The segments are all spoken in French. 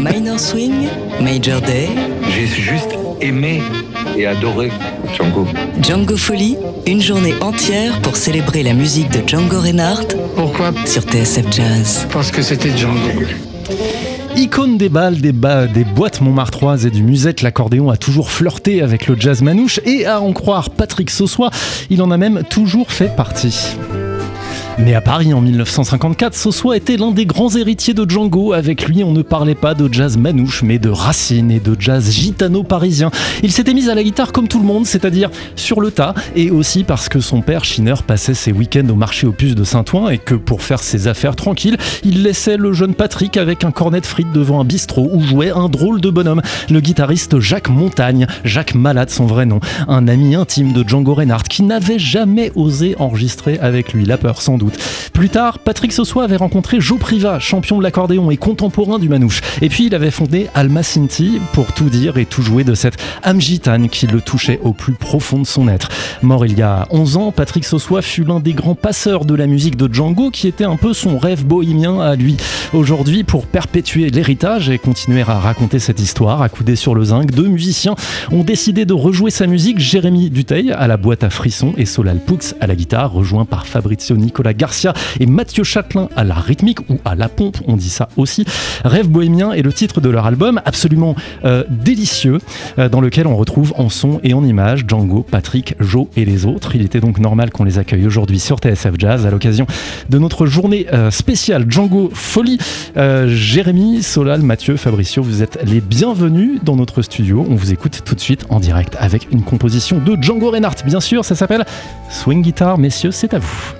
Minor Swing, Major Day. J'ai juste aimé et adoré Django. Django Folie, une journée entière pour célébrer la musique de Django Reinhardt. Pourquoi? Sur TSF Jazz. Parce que c'était Django. Icône des balles, des, bas, des boîtes montmartroises et du musette, l'accordéon a toujours flirté avec le jazz manouche et à en croire Patrick Sossois, il en a même toujours fait partie. Né à Paris en 1954, Sossois était l'un des grands héritiers de Django. Avec lui, on ne parlait pas de jazz manouche, mais de racines et de jazz gitano-parisien. Il s'était mis à la guitare comme tout le monde, c'est-à-dire sur le tas, et aussi parce que son père, Schiner, passait ses week-ends au marché aux puces de Saint-Ouen et que pour faire ses affaires tranquilles, il laissait le jeune Patrick avec un cornet de frites devant un bistrot où jouait un drôle de bonhomme, le guitariste Jacques Montagne, Jacques Malade son vrai nom, un ami intime de Django Reinhardt qui n'avait jamais osé enregistrer avec lui, la peur sans doute. Plus tard, Patrick Sossois avait rencontré Joe Priva, champion de l'accordéon et contemporain du manouche. Et puis il avait fondé Alma Sinti pour tout dire et tout jouer de cette âme gitane qui le touchait au plus profond de son être. Mort il y a 11 ans, Patrick Sossois fut l'un des grands passeurs de la musique de Django qui était un peu son rêve bohémien à lui. Aujourd'hui, pour perpétuer l'héritage et continuer à raconter cette histoire, accoudés sur le zinc, deux musiciens ont décidé de rejouer sa musique. Jérémy Duteil à la boîte à frissons et Solal Poux à la guitare, rejoint par Fabrizio Nicola Garcia et Mathieu Châtelain à la rythmique ou à la pompe, on dit ça aussi. Rêve bohémien est le titre de leur album, absolument euh, délicieux, euh, dans lequel on retrouve en son et en image Django, Patrick, Joe et les autres. Il était donc normal qu'on les accueille aujourd'hui sur TSF Jazz à l'occasion de notre journée euh, spéciale Django Folie. Jérémy, Solal, Mathieu, Fabricio, vous êtes les bienvenus dans notre studio. On vous écoute tout de suite en direct avec une composition de Django Reinhardt. Bien sûr, ça s'appelle Swing Guitar. Messieurs, c'est à vous.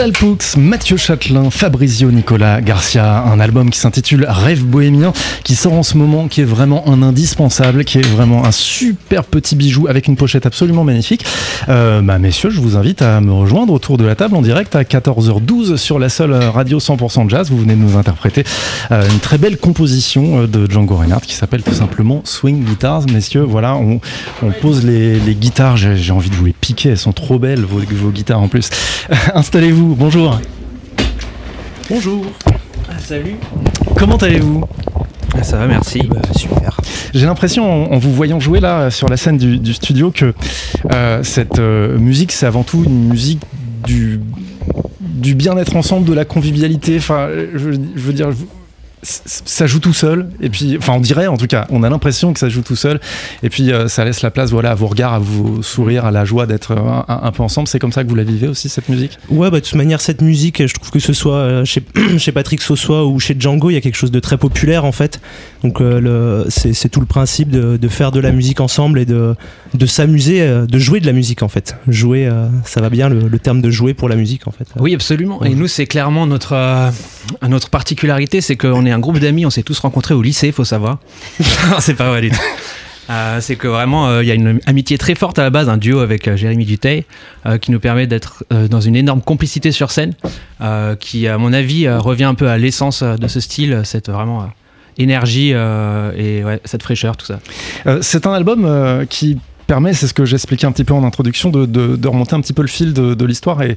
Solal Poux, Mathieu Châtelain, Fabrizio Nicolas Garcia, un album qui s'intitule Rêve bohémien, qui sort en ce moment, qui est vraiment un indispensable, qui est vraiment un super petit bijou avec une pochette absolument magnifique. Euh, bah, messieurs, je vous invite à me rejoindre autour de la table en direct à 14h12 sur la seule radio 100% jazz. Vous venez de nous interpréter euh, une très belle composition euh, de Django Reinhardt qui s'appelle tout simplement Swing Guitars. Messieurs, voilà, on, pose les, guitares. J'ai envie de vous les piquer, elles sont trop belles, vos guitares en plus. Installez-vous, bonjour. Bonjour. Ah, salut. Comment allez-vous? Ah, Ça va, merci. Bah, super. J'ai l'impression, en, vous voyant jouer là sur la scène du, du studio, que euh, cette euh, musique, c'est avant tout une musique du, du bien-être ensemble, de la convivialité. Enfin, je, je veux dire, ça joue tout seul et puis enfin on dirait en tout cas on a l'impression que ça joue tout seul et puis euh, ça laisse la place voilà à vos regards à vos sourires à la joie d'être euh, un, un, peu ensemble. C'est comme ça que vous la vivez aussi cette musique? Ouais bah de toute manière cette musique je trouve que ce soit euh, chez, chez Patrick Sossois ou chez Django il y a quelque chose de très populaire en fait. Donc euh, c'est tout le principe de, de, faire de la musique ensemble et de, de s'amuser de jouer de la musique en fait. Jouer ça va bien le, le, terme de jouer pour la musique en fait. Oui absolument. Et nous c'est clairement notre notre particularité c'est qu'on est un groupe d'amis, on s'est tous rencontrés au lycée, faut savoir. c'est pas vrai. Euh, c'est que vraiment, il euh, y a une amitié très forte à la base, un duo avec euh, Jérémy Duteil, euh, qui nous permet d'être dans une énorme complicité sur scène, qui, à mon avis, revient un peu à l'essence de ce style, cette vraiment énergie et cette fraîcheur, tout ça. c'est un album qui c'est ce que j'expliquais un petit peu en introduction, de, remonter un petit peu le fil de, l'histoire. Et,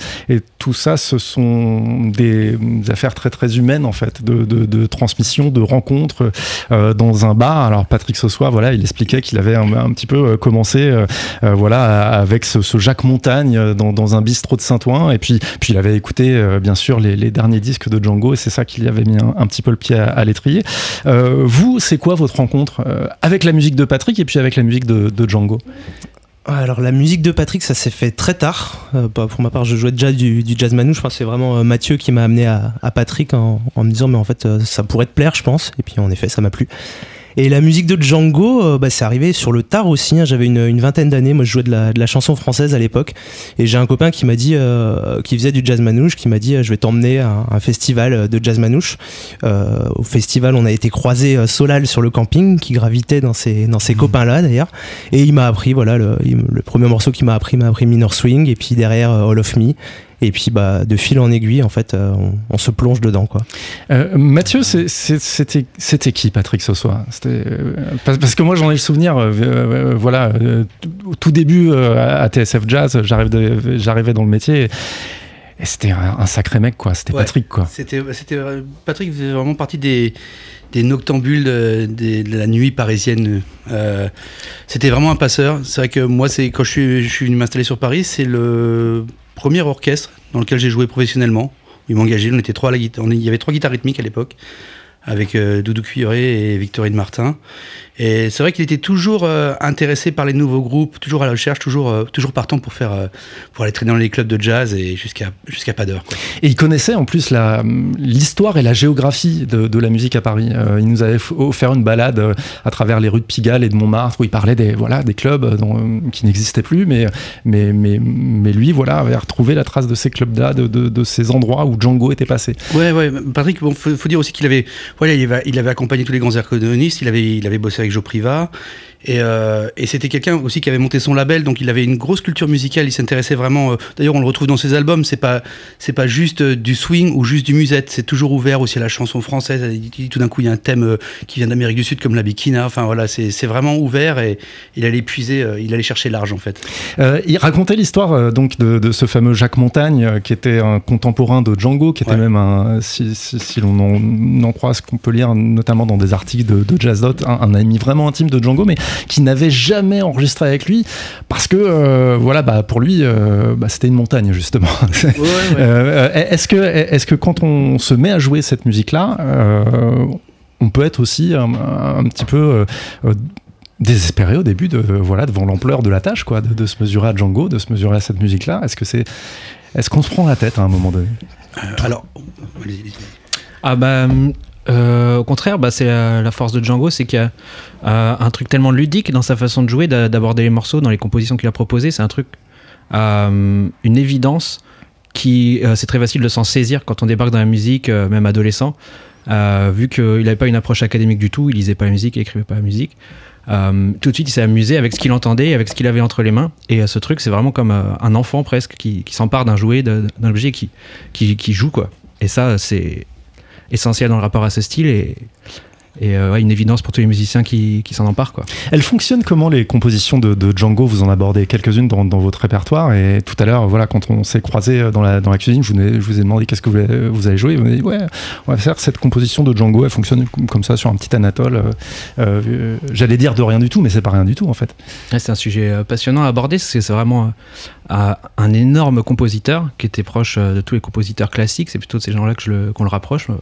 tout ça, ce sont des affaires très très humaines en fait, de, transmission, de rencontres euh, dans un bar. Alors Patrick Sossois, voilà, il expliquait qu'il avait un, petit peu euh, commencé, euh, voilà, avec ce, Jacques Montagne dans, un bistrot de Saint-Ouen. Et puis, puis il avait écouté bien sûr les, derniers disques de Django, et c'est ça qui lui avait mis un, petit peu le pied à, l'étrier. vous, c'est quoi votre rencontre avec la musique de Patrick et puis avec la musique de Django? Alors la musique de Patrick, ça s'est fait très tard. Euh, pour ma part, je jouais déjà du, jazz manouche. C'est vraiment euh, Mathieu qui m'a amené à, Patrick en, en, me disant mais en fait euh, ça pourrait te plaire, je pense. Et puis en effet, ça m'a plu. Et la musique de Django, euh, bah, c'est arrivé sur le tard aussi. Hein. J'avais une, une, vingtaine d'années. Moi, je jouais de la, de la, chanson française à l'époque. Et j'ai un copain qui m'a dit, euh, qui faisait du jazz manouche, qui m'a dit, je vais t'emmener à un, un, festival de jazz manouche. Euh, au festival, on a été croisé euh, Solal sur le camping, qui gravitait dans ces, dans ces mmh. copains-là d'ailleurs. Et il m'a appris, voilà, le, le premier morceau qu'il m'a appris, m'a appris Minor Swing, et puis derrière All of Me et puis bah, de fil en aiguille en fait euh, on, on, se plonge dedans quoi. Euh, Mathieu c'était c'était qui Patrick ce soir euh, parce que moi j'en ai le souvenir euh, voilà au tout début à TSF Jazz j'arrivais j'arrivais dans le métier et c'était un, un, sacré mec quoi c'était ouais, Patrick quoi. C'était c'était Patrick faisait vraiment partie des des noctambules de, de, de, la nuit parisienne. Euh, c'était vraiment un passeur. C'est vrai que moi, c'est quand je suis, je suis venu m'installer sur Paris, c'est le premier orchestre dans lequel j'ai joué professionnellement. Il m'engageait, on était trois à la guitare, il y avait trois guitares rythmiques à l'époque, avec euh, Doudou Cuiré et Victorine Martin. Et c'est vrai qu'il était toujours euh, intéressé par les nouveaux groupes, toujours à la recherche, toujours, euh, toujours partant pour faire, euh, pour aller traîner dans les clubs de jazz et jusqu'à jusqu'à pas d'heure. Et il connaissait en plus l'histoire et la géographie de, de, la musique à Paris. Il nous avait offert une balade à travers les rues de Pigalle et de Montmartre où il parlait des voilà des clubs dont, qui n'existaient plus, mais mais mais mais lui voilà avait retrouvé la trace de ces clubs-là, de, de, de, ces endroits où Django était passé. Ouais ouais, Patrick, bon faut, faut dire aussi qu'il avait voilà il avait, il avait accompagné tous les grands ergonomistes, il avait il avait bossé avec Joe Privat. Et, euh, et c'était quelqu'un aussi qui avait monté son label, donc il avait une grosse culture musicale. Il s'intéressait vraiment. Euh, D'ailleurs, on le retrouve dans ses albums. C'est pas c'est pas juste euh, du swing ou juste du musette. C'est toujours ouvert aussi à la chanson française. Tout d'un coup, il y a un thème euh, qui vient d'Amérique du Sud comme la bikina. Enfin voilà, c'est vraiment ouvert et il allait puiser, euh, il allait chercher large en fait. il racontait l'histoire donc de, de, ce fameux Jacques Montagne, qui était un contemporain de Django, qui était ouais. même un, si, si, si l'on en, en, croit ce qu'on peut lire notamment dans des articles de, de Jazz Dot, un, un ami vraiment intime de Django, mais qui n'avait jamais enregistré avec lui parce que euh, voilà bah, pour lui euh, bah, c'était une montagne justement. Ouais, ouais. euh, est-ce que est-ce que quand on se met à jouer cette musique là euh, on peut être aussi un, un petit peu euh, désespéré au début de voilà devant l'ampleur de la tâche quoi de, de, se mesurer à Django de se mesurer à cette musique là est-ce que c'est est-ce qu'on se prend la tête à un moment donné? Alors ah bah euh, au contraire, bah, c'est la, la, force de Django, c'est qu'il y a euh, un truc tellement ludique dans sa façon de jouer, d'aborder les morceaux, dans les compositions qu'il a proposées. C'est un truc, euh, une évidence qui euh, c'est très facile de s'en saisir quand on débarque dans la musique, euh, même adolescent. Euh, vu qu'il n'avait pas une approche académique du tout, il lisait pas la musique, il écrivait pas la musique. Euh, tout de suite, il s'est amusé avec ce qu'il entendait, avec ce qu'il avait entre les mains. Et euh, ce truc, c'est vraiment comme euh, un enfant presque qui, s'empare d'un jouet, d'un objet qui, qui, qui joue quoi. Et ça, c'est essentiel dans le rapport à ce style et, et euh, ouais, une évidence pour tous les musiciens qui, qui s'en emparent quoi. Elles fonctionnent comment les compositions de, de Django? Vous en abordez quelques-unes dans, dans votre répertoire. Et tout à l'heure, voilà, quand on s'est croisé dans la, dans la cuisine, je vous, ai, je vous ai demandé qu'est-ce que vous, avez- vous avez joué. Vous m'avez dit, ouais, on va faire cette composition de Django. Elle fonctionne comme- ça sur un petit Anatole. euh, euh, J'allais dire de rien du tout, mais c'est pas rien du tout en fait. Ouais, c'est un sujet euh, passionnant à aborder, parce que c'est vraiment euh, un énorme compositeur qui était proche euh, de tous les compositeurs classiques. C'est plutôt de ces gens-là le- qu'on le rapproche, euh,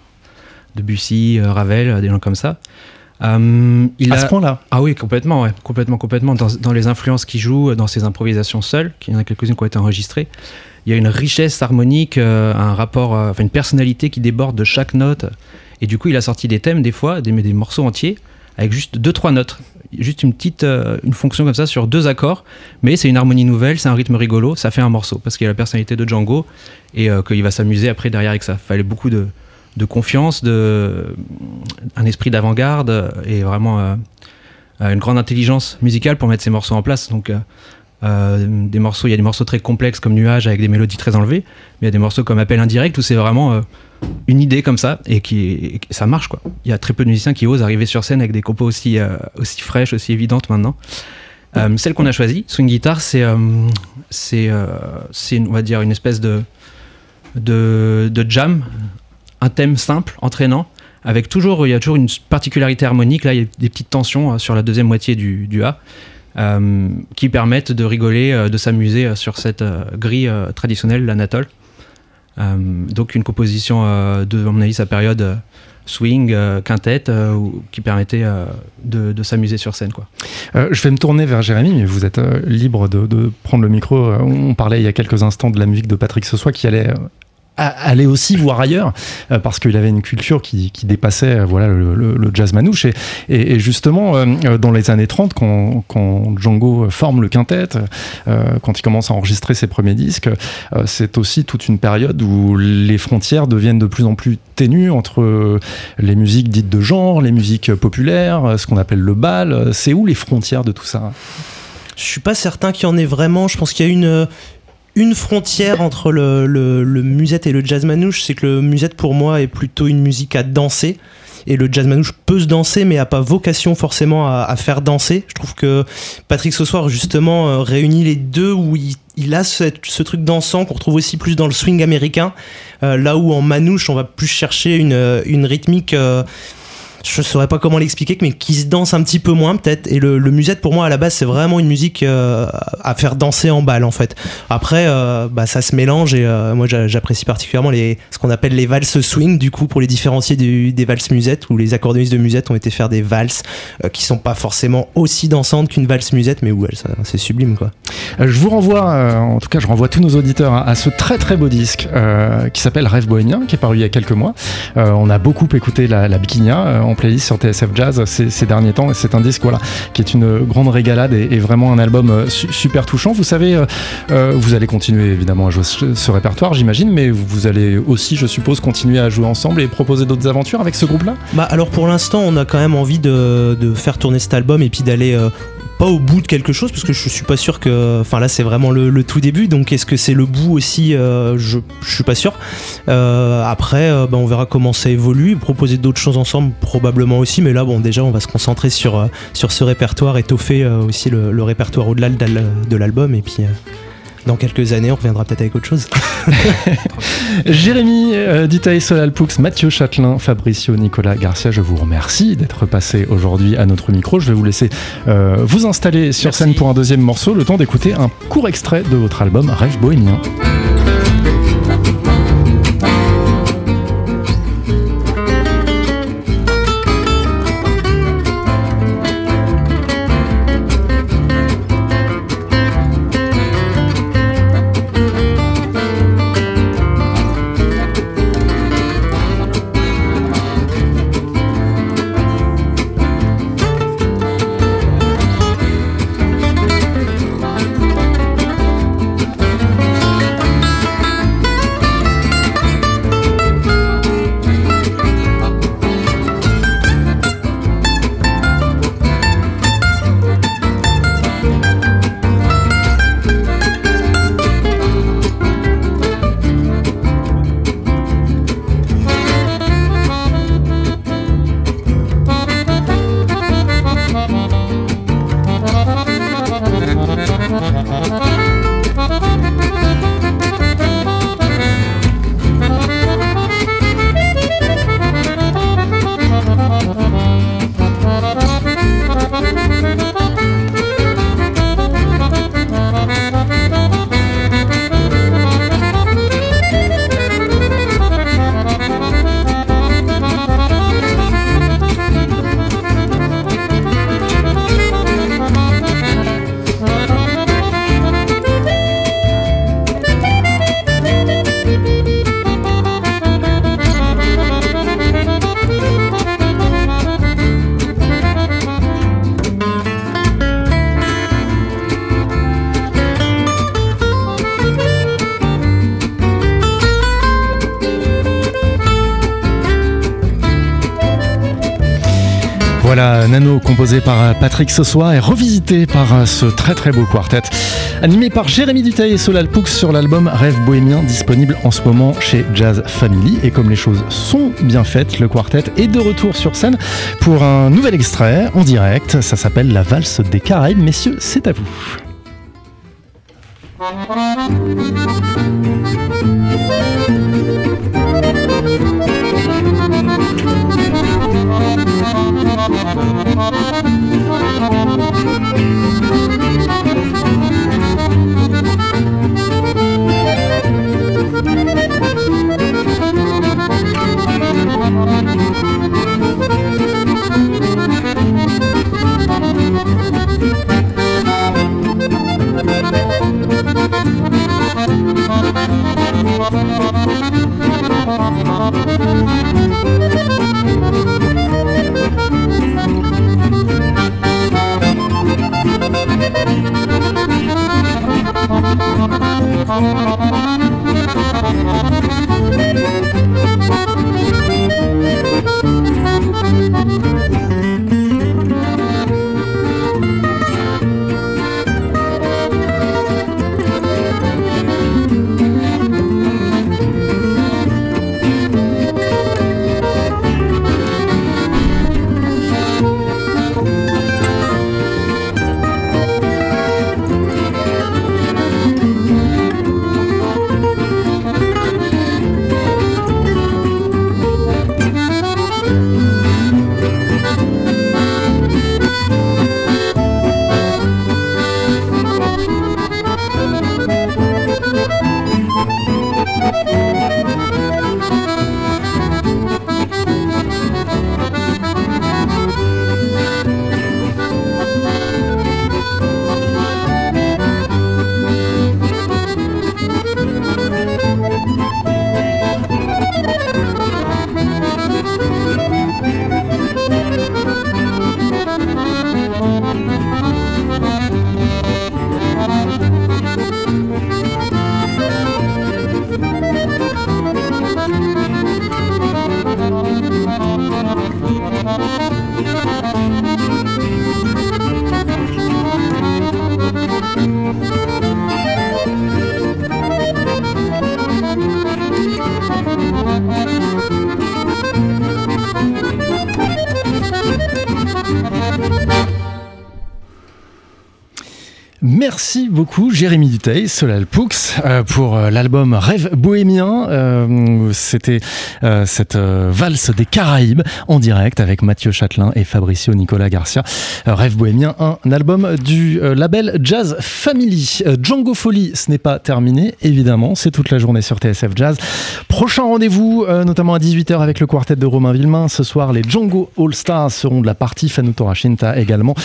Debussy, euh, Ravel, euh, des gens comme ça. Euh, il À a- ce point-là. Ah oui, complètement, ouais, complètement, complètement. Dans, dans les influences qu'il joue, dans ses improvisations seules, qu'il y en a quelques-unes qui ont été enregistrées, il y a une richesse harmonique, euh, un rapport, euh, enfin une personnalité qui déborde de chaque note. Et du coup, il a sorti des thèmes des fois, des, des morceaux entiers, avec juste deux trois notes, juste une petite, une fonction comme ça sur deux accords. Mais c'est une harmonie nouvelle, c'est un rythme rigolo, ça fait un morceau parce qu'il a la personnalité de Django et qu'il va s'amuser après derrière avec ça. Fallait beaucoup de, de confiance, de un esprit d'avant-garde et vraiment euh, euh, une grande intelligence musicale pour mettre ces morceaux en place. Donc, euh, des morceaux, il y a des morceaux très complexes comme Nuage avec des mélodies très enlevées, mais il y a des morceaux comme Appel indirect où c'est vraiment euh, une idée comme ça et qui et ça marche quoi. Il y a très peu de musiciens qui osent arriver sur scène avec des compos aussi aussi fraîches, aussi évidentes maintenant. Celle qu'on a choisie, Swing Guitar, c'est c'est on va dire une espèce de de, de jam, un thème simple, entraînant, avec toujours, il y a toujours une particularité harmonique. Là, il y a des petites tensions euh, sur la deuxième moitié du, du A euh, qui permettent de rigoler, euh, de s'amuser euh, sur cette grille traditionnelle, l'anatole. Donc, une composition de, à mon avis, sa période swing, quintette, qui permettait de, s'amuser sur scène. Quoi. Je vais me tourner vers Jérémy, mais vous êtes libre de, prendre le micro. On parlait il y a quelques instants de la musique de Patrick Sossois qui allait aller aussi voir ailleurs euh, parce qu'il avait une culture qui, qui dépassait voilà le, jazz manouche. Et, justement euh, euh, dans les années 30 quand, quand Django forme le quintet euh, quand il commence à enregistrer ses premiers disques c'est aussi toute une période où les frontières deviennent de plus en plus ténues entre les musiques dites de genre les musiques populaires ce qu'on appelle le bal. C'est où les frontières de tout ça? Je suis pas certain qu'il y en ait vraiment. Je pense qu'il y a une, une frontière entre le, musette et le jazz manouche. C'est que le musette, pour moi, est plutôt une musique à danser. Et le jazz manouche peut se danser, mais a pas vocation forcément à, faire danser. Je trouve que Patrick Sossoir, justement, euh, réunit les deux où il, il a ce truc dansant qu'on retrouve aussi plus dans le swing américain. Euh, là où en manouche, on va plus chercher une, euh, rythmique. Je saurais pas comment l'expliquer, mais qui se danse un petit peu moins peut-être. Et le, musette pour moi à la base c'est vraiment une musique euh, à faire danser en balle en fait. Après euh, bah, ça se mélange et euh, moi j'a- j'apprécie particulièrement les, ce qu'on appelle les valses swing du coup pour les différencier des valses musette où les accordéonistes de musette ont été faire des valses qui sont pas forcément aussi dansantes qu'une valse musette mais où elles c'est sublime quoi. Je vous renvoie, en tout cas, je renvoie tous nos auditeurs à, ce très très beau disque qui s'appelle Rêve bohémien, qui est paru il y a quelques mois. On a beaucoup écouté la, la Bikinia en playlist sur TSF Jazz ces, derniers temps, et c'est un disque voilà qui est une grande régalade et, vraiment un album euh, su- super touchant. Vous savez, euh, euh, vous allez continuer évidemment à jouer ce, répertoire, j'imagine, mais vous allez aussi, je suppose, continuer à jouer ensemble et proposer d'autres aventures avec ce groupe-là? Bah alors pour l'instant on a quand même envie de, faire tourner cet album et puis d'aller pas au bout de quelque chose parce que je suis pas sûr que enfin là c'est vraiment le, tout début donc est-ce que c'est le bout aussi euh, je, suis pas sûr. Euh, après euh, bah, on verra comment ça évolue. Proposer d'autres choses ensemble probablement aussi mais là bon déjà on va se concentrer sur, sur ce répertoire étoffer aussi le, le répertoire au-delà de l'al- de l'album et puis dans quelques années on reviendra peut-être avec autre chose Jérémy euh, Ditaï Solalpoux, Mathieu Châtelain, Fabricio Nicolas Garcia, je vous remercie d'être passé aujourd'hui à notre micro. Je vais vous laisser euh, vous installer sur Merci. scène pour un deuxième morceau, le temps d'écouter un court extrait de votre album Rêve bohémien. Voilà, Nano composé par Patrick Sossois et revisité par ce très très beau quartet. Animé par Jérémy Dutail et Solal Poux sur l'album Rêve bohémien disponible en ce moment chez Jazz Family. Et comme les choses sont bien faites, le quartet est de retour sur scène pour un nouvel extrait en direct. Ça s'appelle La valse des Caraïbes. Messieurs, c'est à vous. Merci beaucoup Jérémy Duteil, Solal Poux, euh, pour euh, l'album Rêve bohémien. Euh, c'était cette valse des Caraïbes en direct avec Mathieu Châtelain et Fabricio Nicolas Garcia. Rêve bohémien, un album du label Jazz Family. Django Folie, ce n'est pas terminé, évidemment. C'est toute la journée sur TSF Jazz. Prochain rendez-vous, notamment à 18h avec le quartet de Romain Villemain. Ce soir, les Django All Stars seront de la partie. Fanutora Shinta également.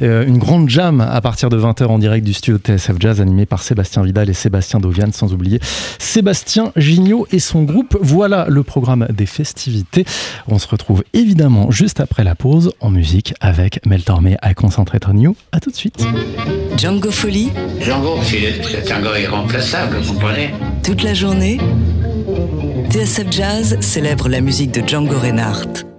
une grande jam à partir de 20h en direct du studio TSF Jazz animé par Sébastien Vidal et Sébastien Dovian, sans oublier Sébastien Gignot et son groupe. Voilà le programme des festivités. On se retrouve évidemment juste après la pause en musique avec Mel Tormé à Concentrate New. A tout de suite. Django Folie. Django, c'est un gars irremplaçable, vous comprenez? Toute la journée, TSF Jazz célèbre la musique de Django Reinhardt.